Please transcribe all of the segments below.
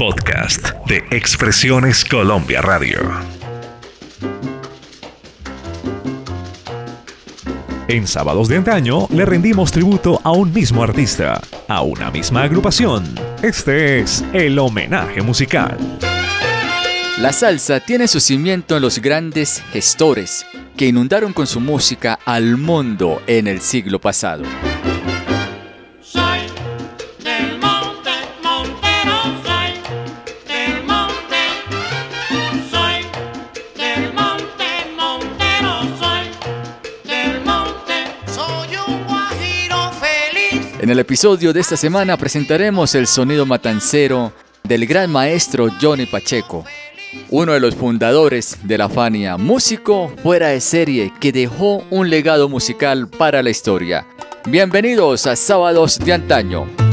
Podcast de Expresiones Colombia Radio. En sábados de antaño le rendimos tributo a un mismo artista, a una misma agrupación. Este es el homenaje musical. La salsa tiene su cimiento en los grandes gestores que inundaron con su música al mundo en el siglo pasado. El episodio de esta semana presentaremos el sonido matancero del gran maestro Johnny Pacheco, uno de los fundadores de la Fania, músico fuera de serie que dejó un legado musical para la historia. Bienvenidos a Sábados de Antaño.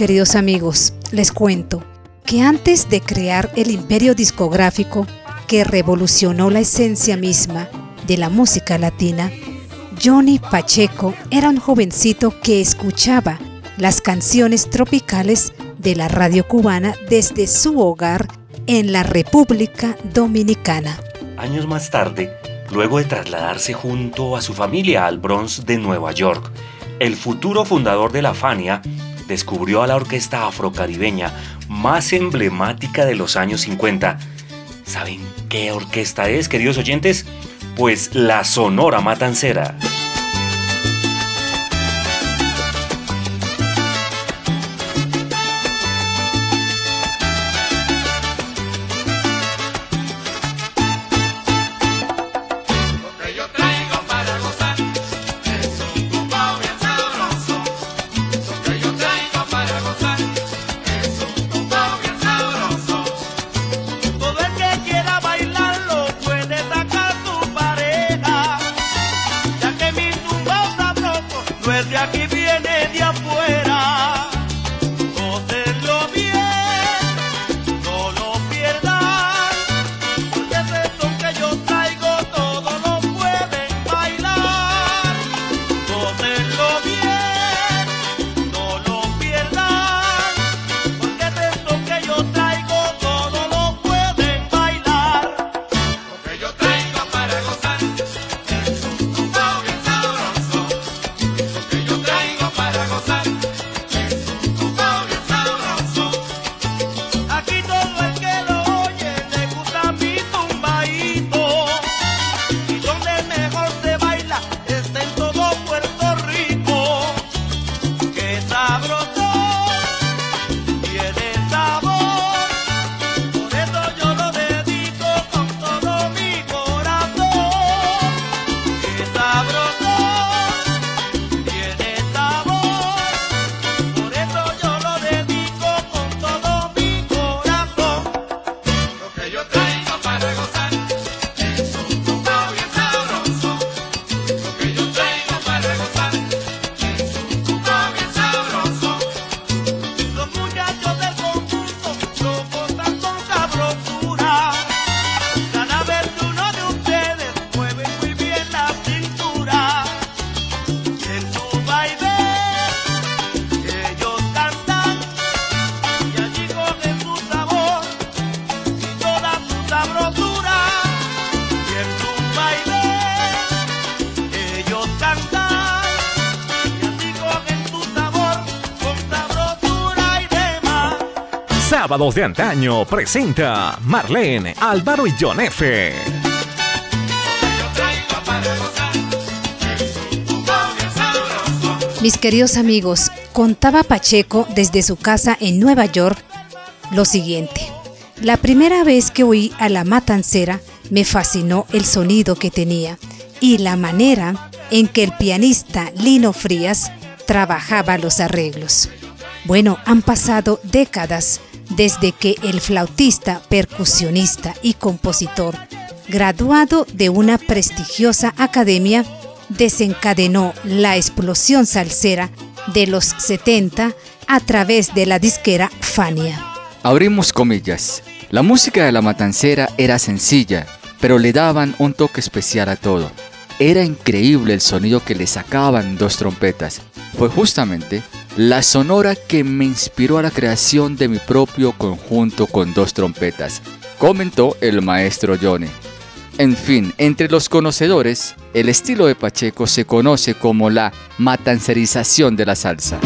Queridos amigos, les cuento que antes de crear el imperio discográfico que revolucionó la esencia misma de la música latina, Johnny Pacheco era un jovencito que escuchaba las canciones tropicales de la radio cubana desde su hogar en la República Dominicana. Años más tarde, luego de trasladarse junto a su familia al Bronx de Nueva York, el futuro fundador de la Fania descubrió a la orquesta afrocaribeña más emblemática de los años 50. ¿Saben qué orquesta es, queridos oyentes? Pues la Sonora Matancera. De antaño presenta Marlene, Álvaro y John F. Mis queridos amigos, contaba Pacheco desde su casa en Nueva York lo siguiente. La primera vez que oí a la matancera me fascinó el sonido que tenía y la manera en que el pianista Lino Frías trabajaba los arreglos. Bueno, han pasado décadas desde que el flautista, percusionista y compositor, graduado de una prestigiosa academia, desencadenó la explosión salsera de los 70 a través de la disquera Fania. Abrimos comillas. La música de la matancera era sencilla, pero le daban un toque especial a todo. Era increíble el sonido que le sacaban dos trompetas. Fue justamente la sonora que me inspiró a la creación de mi propio conjunto con dos trompetas, comentó el maestro Johnny. En fin, entre los conocedores, el estilo de Pacheco se conoce como la matancerización de la salsa.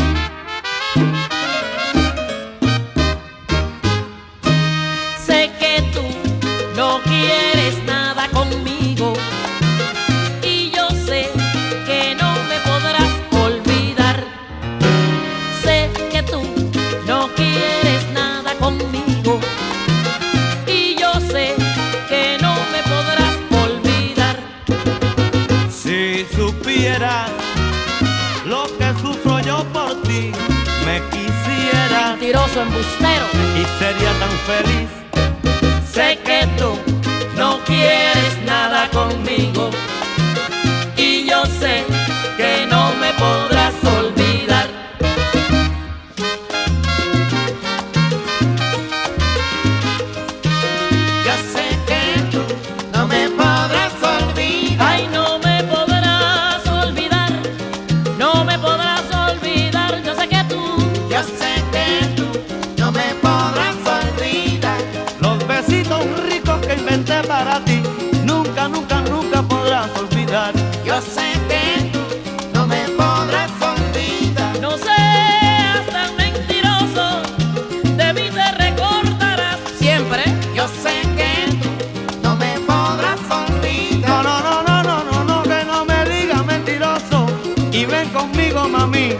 Y sería tan feliz.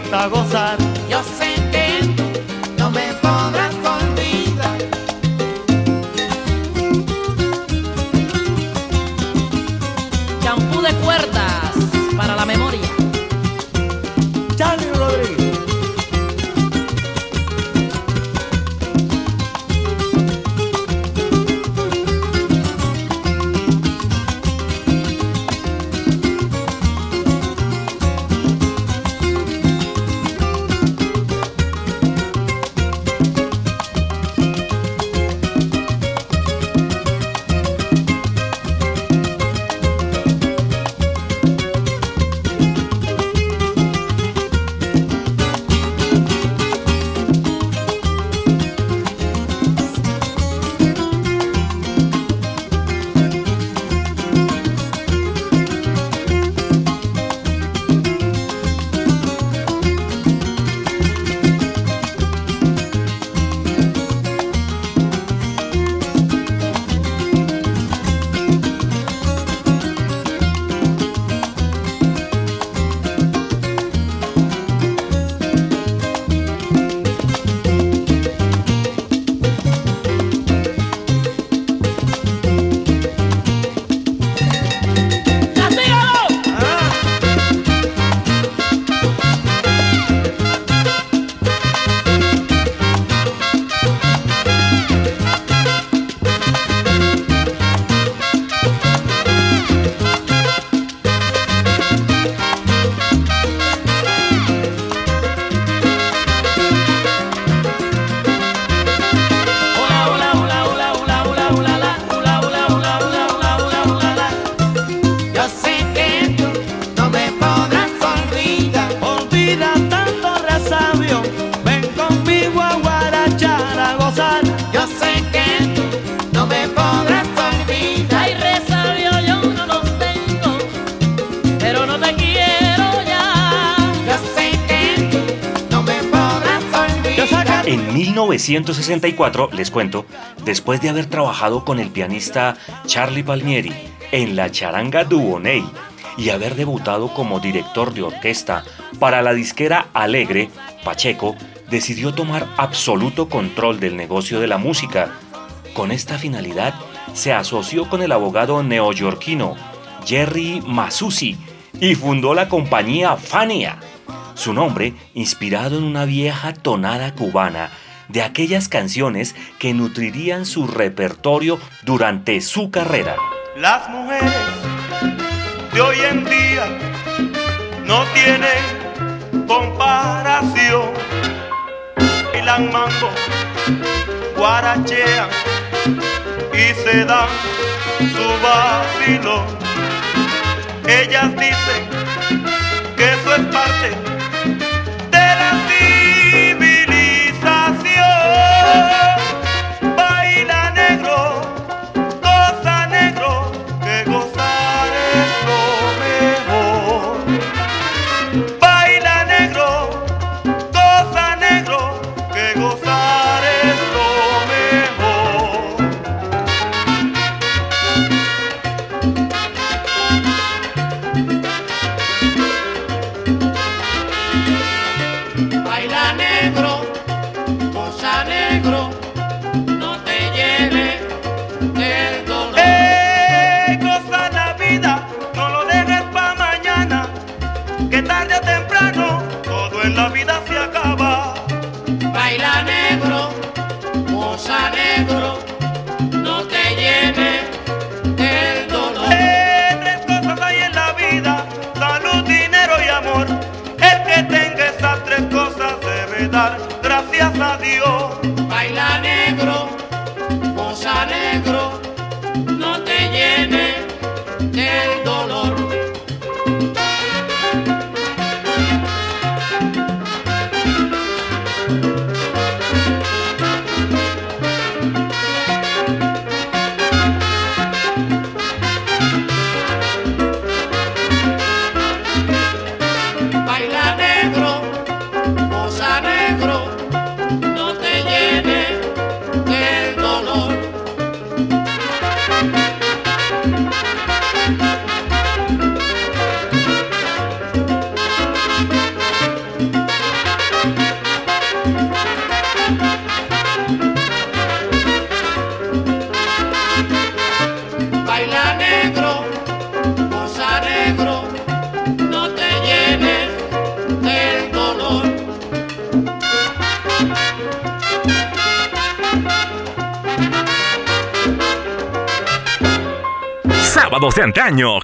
tá a gozar. 1964, les cuento, después de haber trabajado con el pianista Charlie Palmieri en la charanga Dubonnet y haber debutado como director de orquesta para la disquera Alegre, Pacheco decidió tomar absoluto control del negocio de la música. Con esta finalidad, se asoció con el abogado neoyorquino Jerry Masusi y fundó la compañía Fania. Su nombre inspirado en una vieja tonada cubana de aquellas canciones que nutrirían su repertorio durante su carrera. Las mujeres de hoy en día no tienen comparación. Bailan mango, guarachean y se dan su vacilón. Ellas dicen que eso es parte de la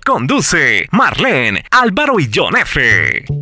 Conduce Marlene, Álvaro y John F.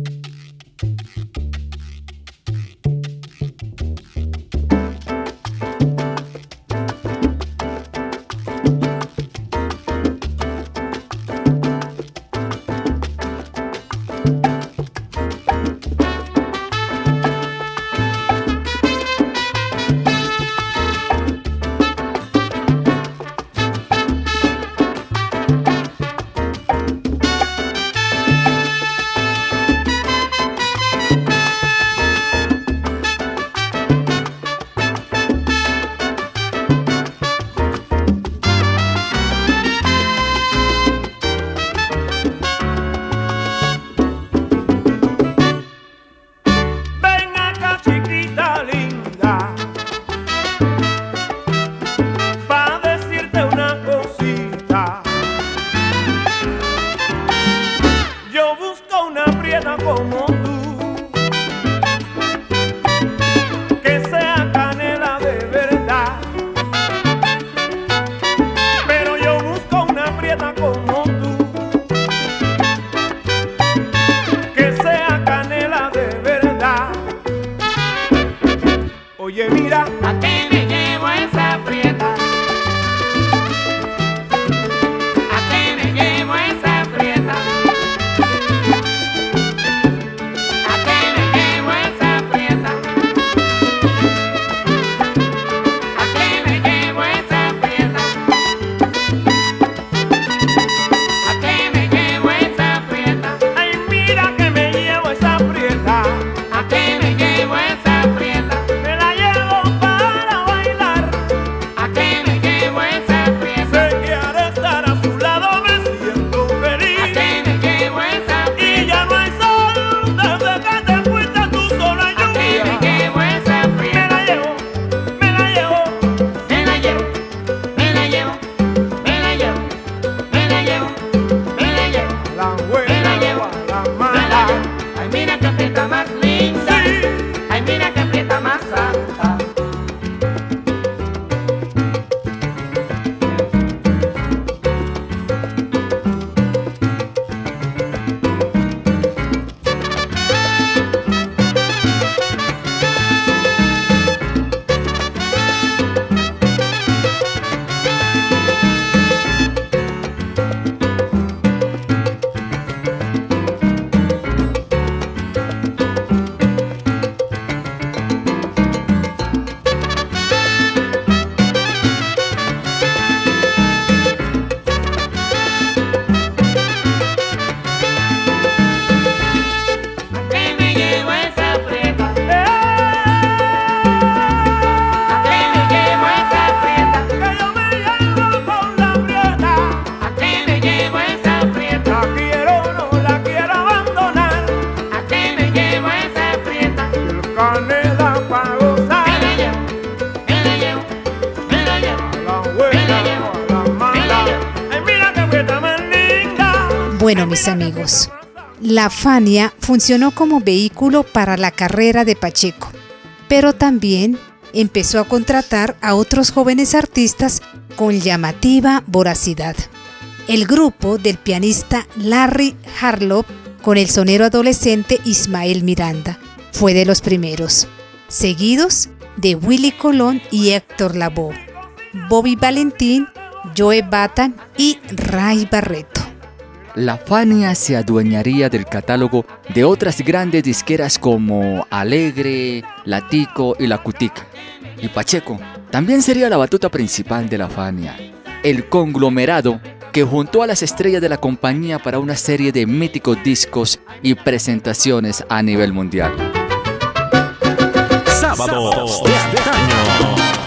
Bueno, mis amigos, la Fania funcionó como vehículo para la carrera de Pacheco, pero también empezó a contratar a otros jóvenes artistas con llamativa voracidad. El grupo del pianista Larry Harlow con el sonero adolescente Ismael Miranda fue de los primeros, seguidos de Willy Colón y Héctor Lavoe, Bobby Valentín, Joe Batan y Ray Barreto la Fania se adueñaría del catálogo de otras grandes disqueras como Alegre, Latico y La Cutica. Y Pacheco también sería la batuta principal de la Fania, el conglomerado que juntó a las estrellas de la compañía para una serie de míticos discos y presentaciones a nivel mundial. Sábado de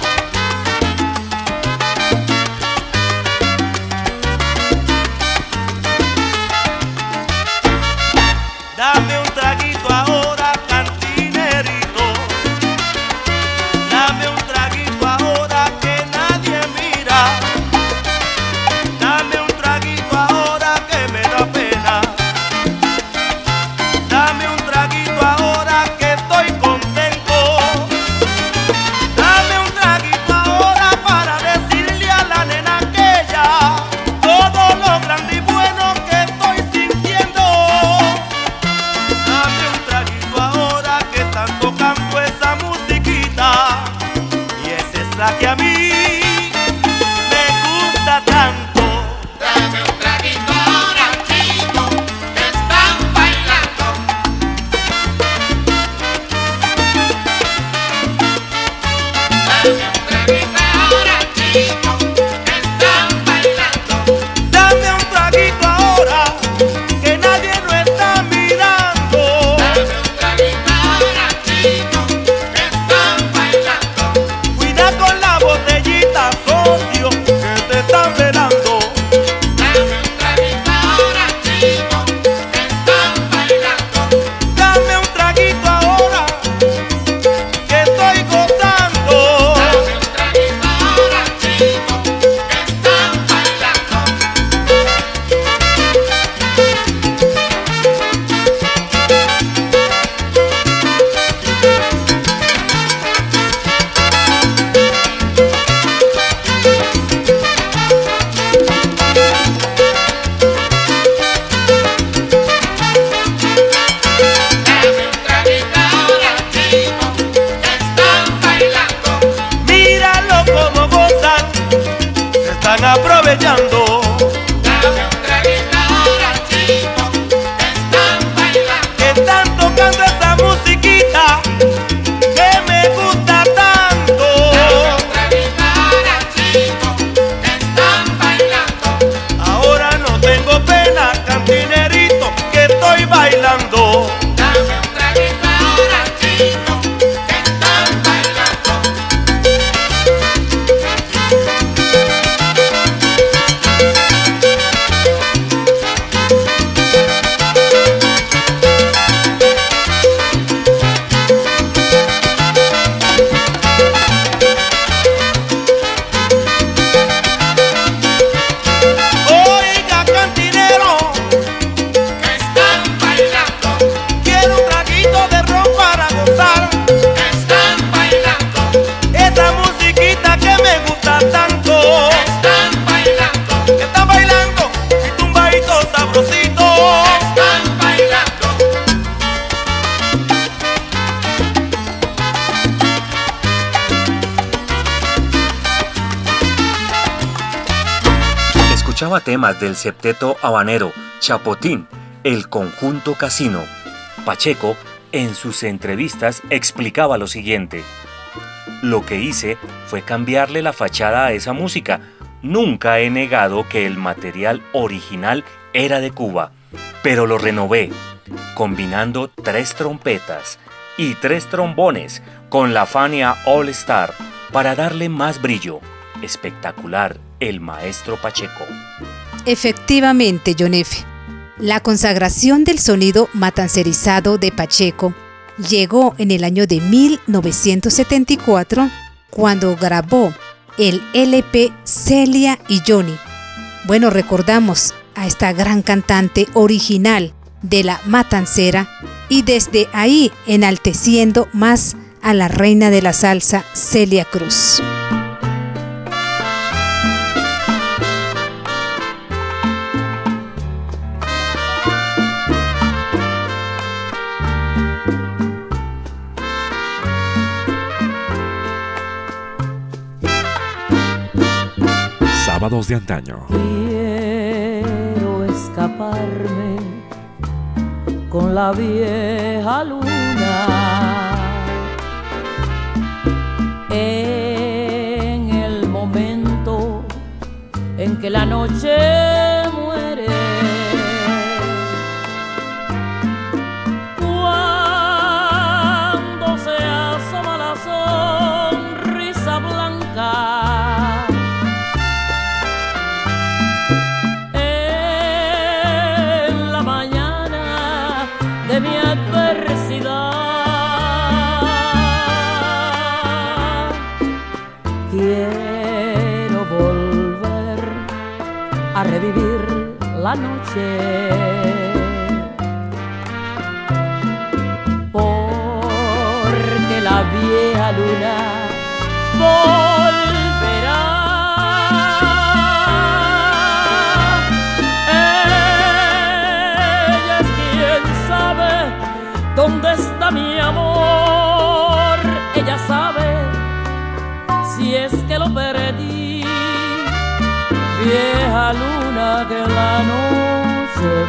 Escuchaba temas del septeto habanero, Chapotín, el conjunto casino. Pacheco, en sus entrevistas, explicaba lo siguiente. Lo que hice fue cambiarle la fachada a esa música. Nunca he negado que el material original era de Cuba, pero lo renové, combinando tres trompetas y tres trombones con la Fania All Star para darle más brillo. Espectacular, el maestro Pacheco. Efectivamente, F. La consagración del sonido matancerizado de Pacheco llegó en el año de 1974 cuando grabó el LP Celia y Johnny. Bueno, recordamos a esta gran cantante original de la matancera y desde ahí enalteciendo más a la reina de la salsa Celia Cruz. Sábados de antaño. Quiero escaparme con la vieja luna en el momento en que la noche Porque la vieja luna volverá. Ella es quien sabe dónde está mi amor. Ella sabe si es que lo perdí. Vieja luna que la noche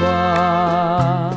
va.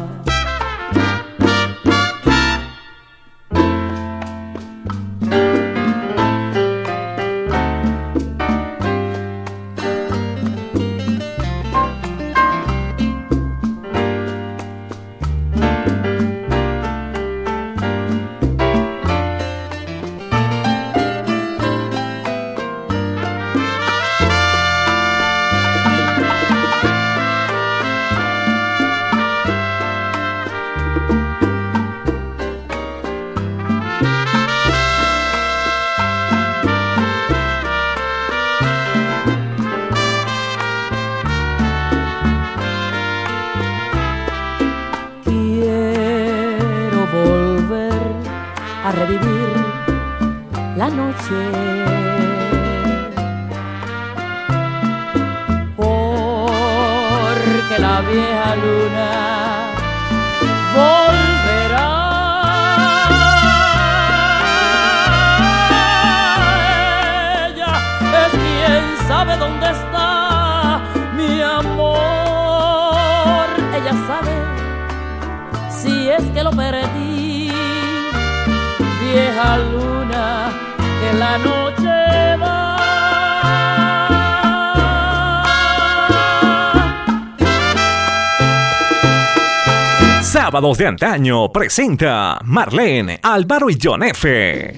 De antaño presenta Marlene, Álvaro y John F.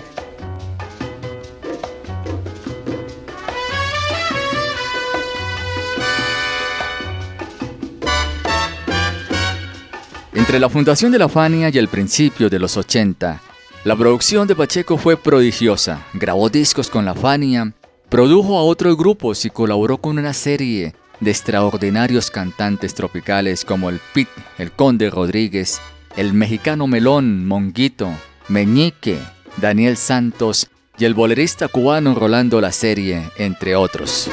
Entre la fundación de la Fania y el principio de los 80, la producción de Pacheco fue prodigiosa. Grabó discos con la Fania, produjo a otros grupos y colaboró con una serie de extraordinarios cantantes tropicales como el Pit, el Conde Rodríguez, el mexicano Melón, Monguito, Meñique, Daniel Santos y el bolerista cubano Rolando La Serie, entre otros.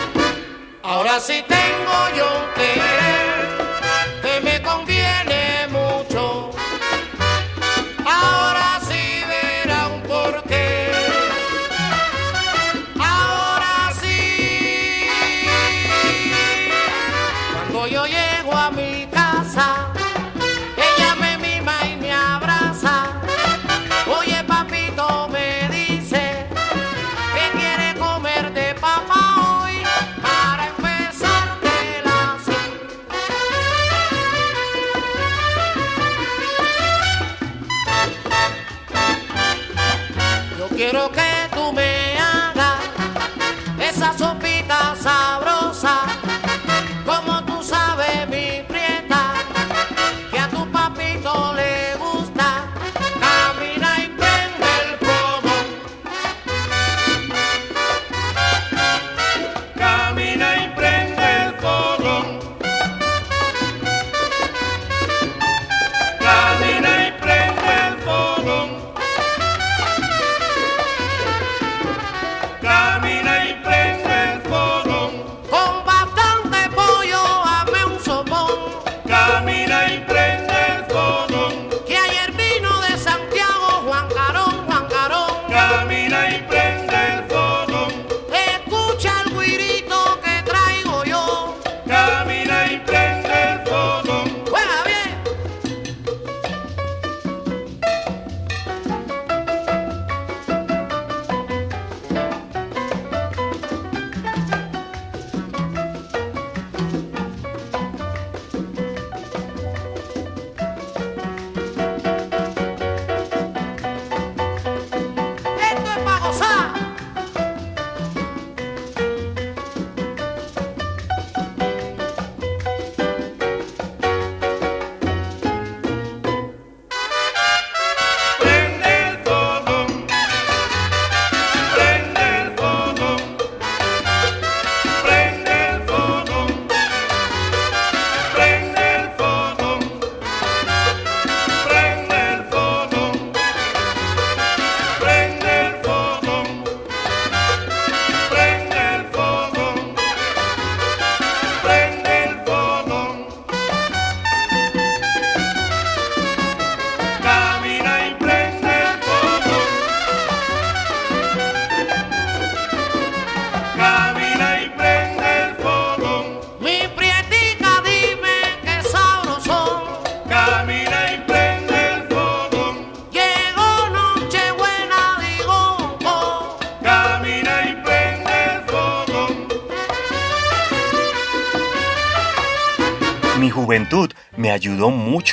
Ahora sí tengo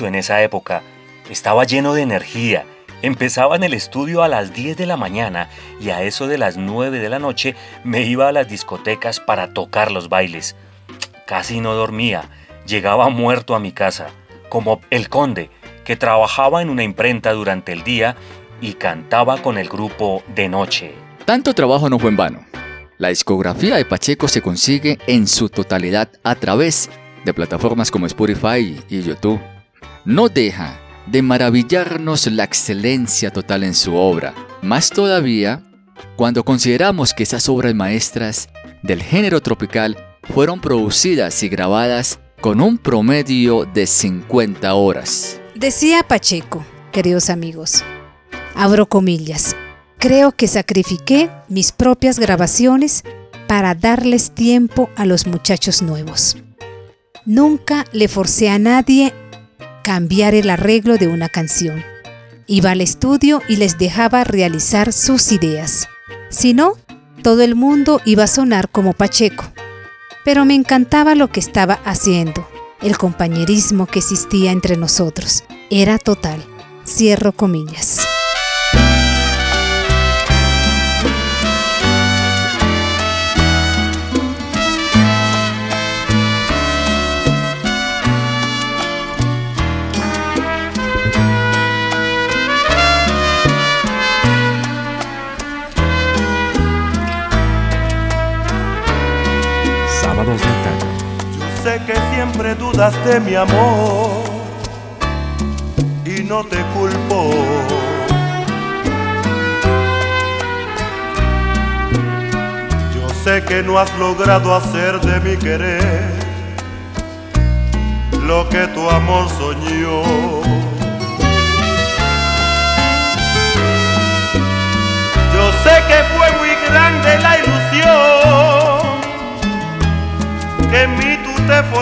en esa época. Estaba lleno de energía. Empezaba en el estudio a las 10 de la mañana y a eso de las 9 de la noche me iba a las discotecas para tocar los bailes. Casi no dormía. Llegaba muerto a mi casa, como el conde, que trabajaba en una imprenta durante el día y cantaba con el grupo de noche. Tanto trabajo no fue en vano. La discografía de Pacheco se consigue en su totalidad a través de plataformas como Spotify y YouTube. No deja de maravillarnos la excelencia total en su obra, más todavía cuando consideramos que esas obras maestras del género tropical fueron producidas y grabadas con un promedio de 50 horas. Decía Pacheco, queridos amigos, abro comillas, creo que sacrifiqué mis propias grabaciones para darles tiempo a los muchachos nuevos. Nunca le forcé a nadie cambiar el arreglo de una canción. Iba al estudio y les dejaba realizar sus ideas. Si no, todo el mundo iba a sonar como Pacheco. Pero me encantaba lo que estaba haciendo. El compañerismo que existía entre nosotros era total. Cierro comillas. Sé que siempre dudas de mi amor y no te culpo. Yo sé que no has logrado hacer de mi querer lo que tu amor soñó.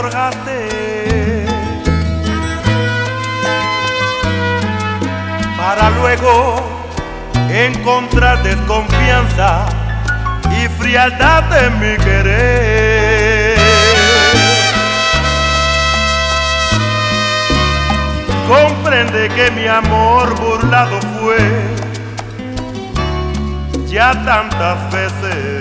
Tú te forjaste. Para luego encontrar desconfianza y frialdad en mi querer. Comprende que mi amor burlado fue ya tantas veces.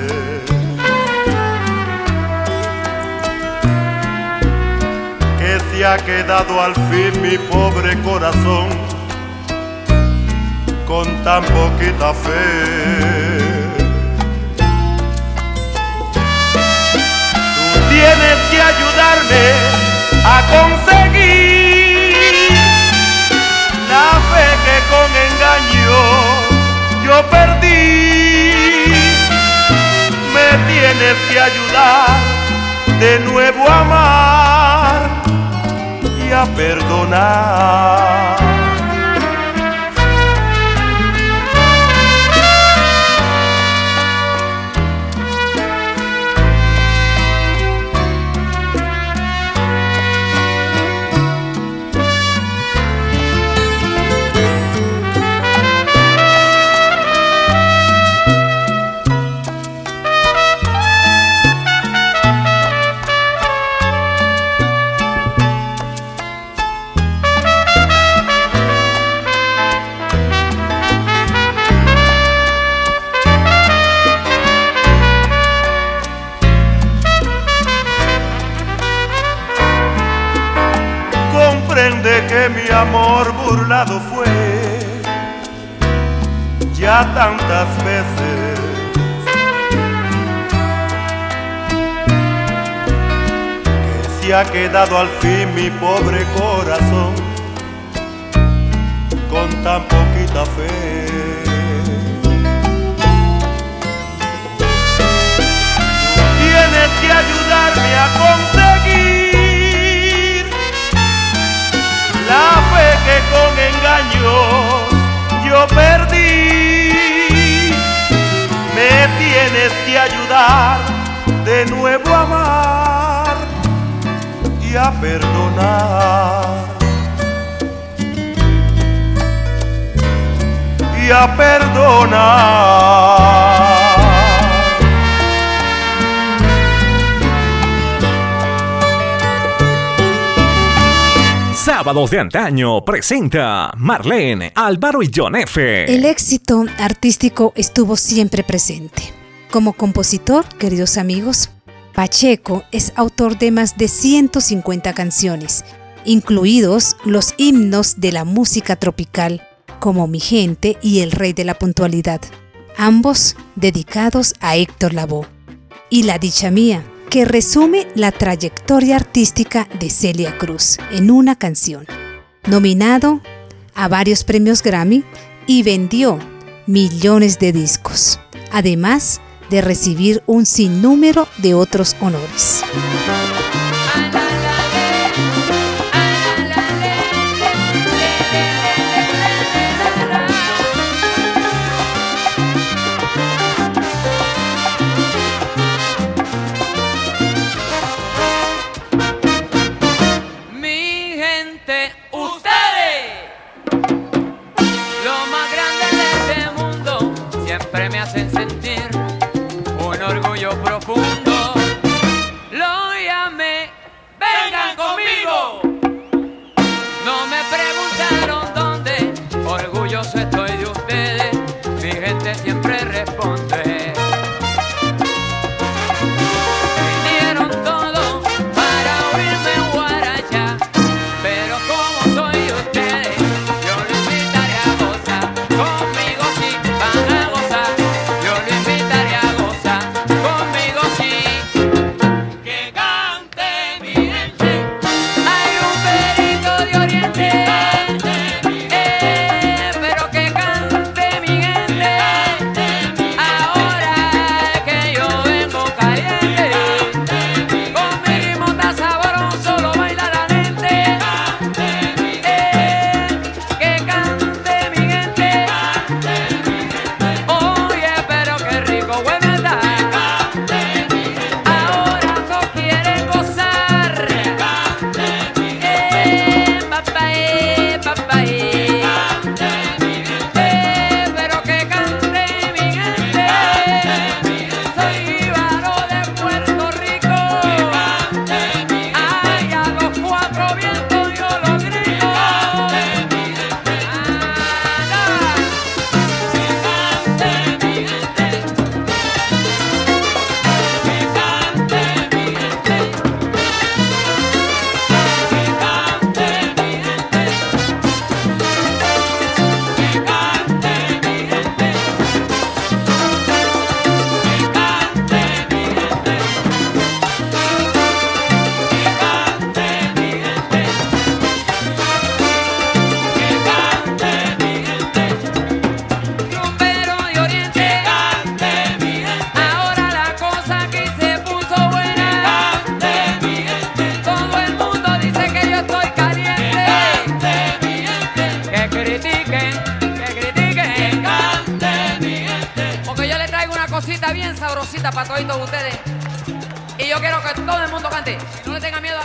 Ha quedado al fin mi pobre corazón con tan poquita fe. Tú tienes que ayudarme a conseguir la fe que con engaño yo perdí. Me tienes que ayudar de nuevo a amar a perdonar. Ha quedado al fin mi pobre corazón con tan poquita fe. Tienes que ayudarme a conseguir la fe que con engaños yo perdí. Me tienes que ayudar de nuevo a amar perdonar. Y a perdonar. Sábados de Antaño presenta Marlene, Álvaro y John F. El éxito artístico estuvo siempre presente. Como compositor, queridos amigos, Pacheco es autor de más de 150 canciones, incluidos los himnos de la música tropical, como Mi Gente y El Rey de la Puntualidad, ambos dedicados a Héctor Lavoe. Y La Dicha Mía, que resume la trayectoria artística de Celia Cruz en una canción. Nominado a varios premios Grammy y vendió millones de discos, además de recibir un sinnúmero de otros honores.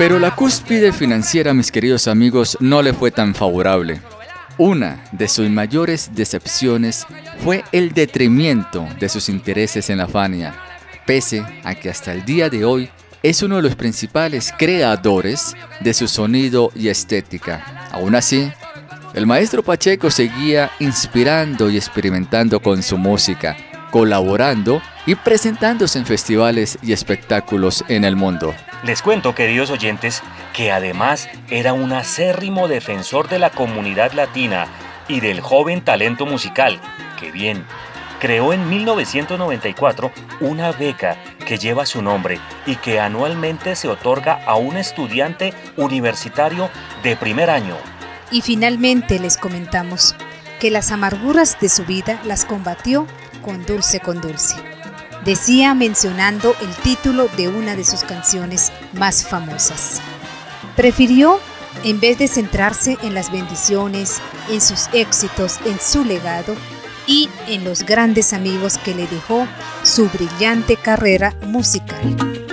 Pero la cúspide financiera, mis queridos amigos, no le fue tan favorable. Una de sus mayores decepciones fue el detrimento de sus intereses en la Fania, pese a que hasta el día de hoy es uno de los principales creadores de su sonido y estética. Aún así, el maestro Pacheco seguía inspirando y experimentando con su música, colaborando y presentándose en festivales y espectáculos en el mundo. Les cuento, queridos oyentes, que además era un acérrimo defensor de la comunidad latina y del joven talento musical. ¡Qué bien! Creó en 1994 una beca que lleva su nombre y que anualmente se otorga a un estudiante universitario de primer año. Y finalmente les comentamos que las amarguras de su vida las combatió con dulce con dulce. Decía mencionando el título de una de sus canciones más famosas. Prefirió, en vez de centrarse en las bendiciones, en sus éxitos, en su legado y en los grandes amigos que le dejó su brillante carrera musical.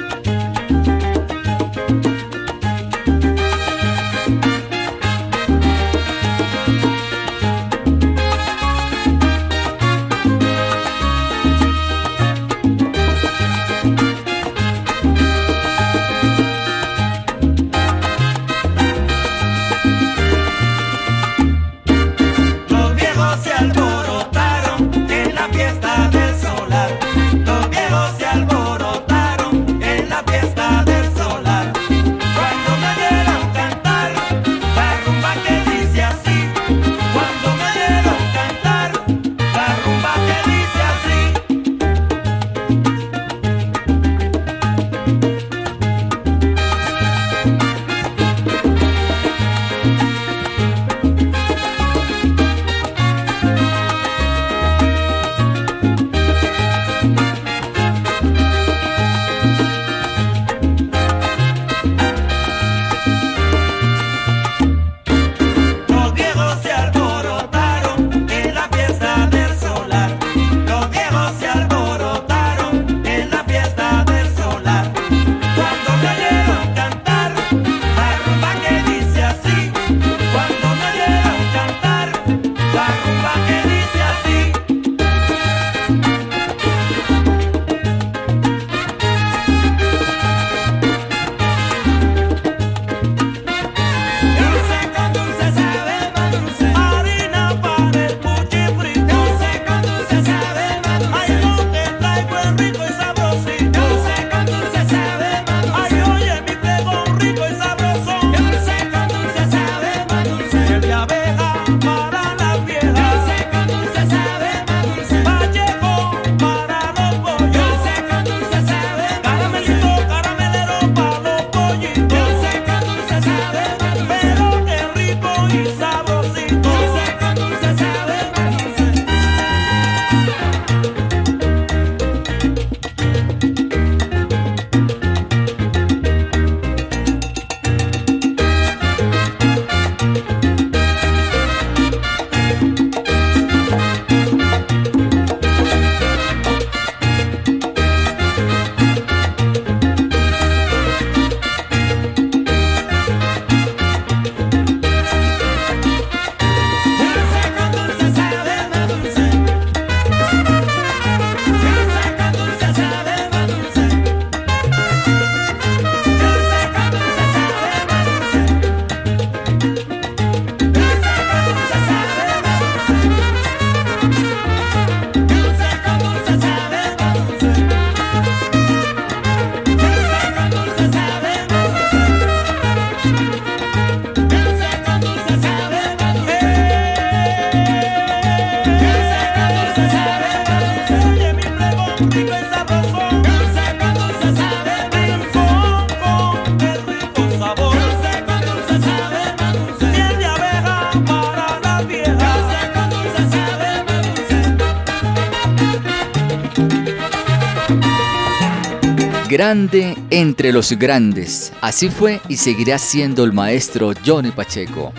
Entre los grandes. Así fue y seguirá siendo el maestro Johnny Pacheco.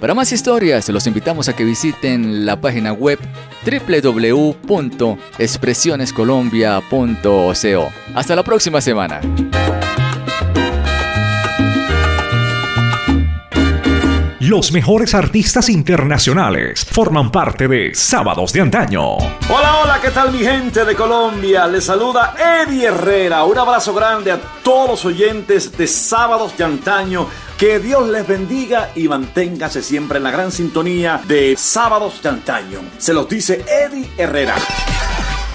Para más historias, los invitamos a que visiten la página web www.expresionescolombia.co. Hasta la próxima semana. Los mejores artistas internacionales forman parte de Sábados de Antaño. Hola, hola, ¿qué tal mi gente de Colombia? Les saluda Eddie Herrera. Un abrazo grande a todos los oyentes de Sábados de Antaño. Que Dios les bendiga y manténgase siempre en la gran sintonía de Sábados de Antaño. Se los dice Eddie Herrera.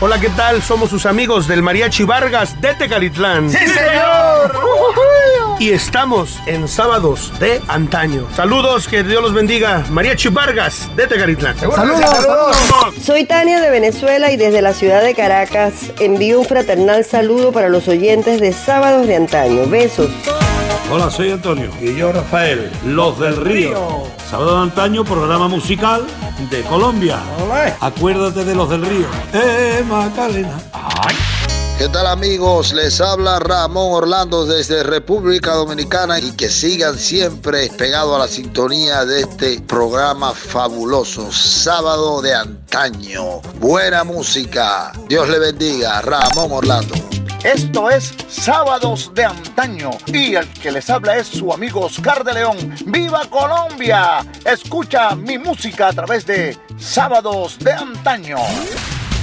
Hola, ¿qué tal? Somos sus amigos del Mariachi Vargas de Tecalitlán. ¡Sí, señor! Y estamos en sábados de antaño. Saludos, que Dios los bendiga. Mariachi Vargas de Tecalitlán. ¡Saludos! ¡Saludos! Soy Tania de Venezuela y desde la ciudad de Caracas envío un fraternal saludo para los oyentes de sábados de antaño. Besos. Hola, soy Antonio. Y yo, Rafael. Los del Río. Sábado de antaño, programa musical de Colombia. Acuérdate de los del Río. ¡Eh, Macarena! ¡Ay! ¿Qué tal amigos? Les habla Ramón Orlando desde República Dominicana y que sigan siempre pegados a la sintonía de este programa fabuloso, sábado de antaño. Buena música. Dios le bendiga. Ramón Orlando. Esto es Sábados de Antaño y el que les habla es su amigo Oscar de León. ¡Viva Colombia! Escucha mi música a través de Sábados de Antaño.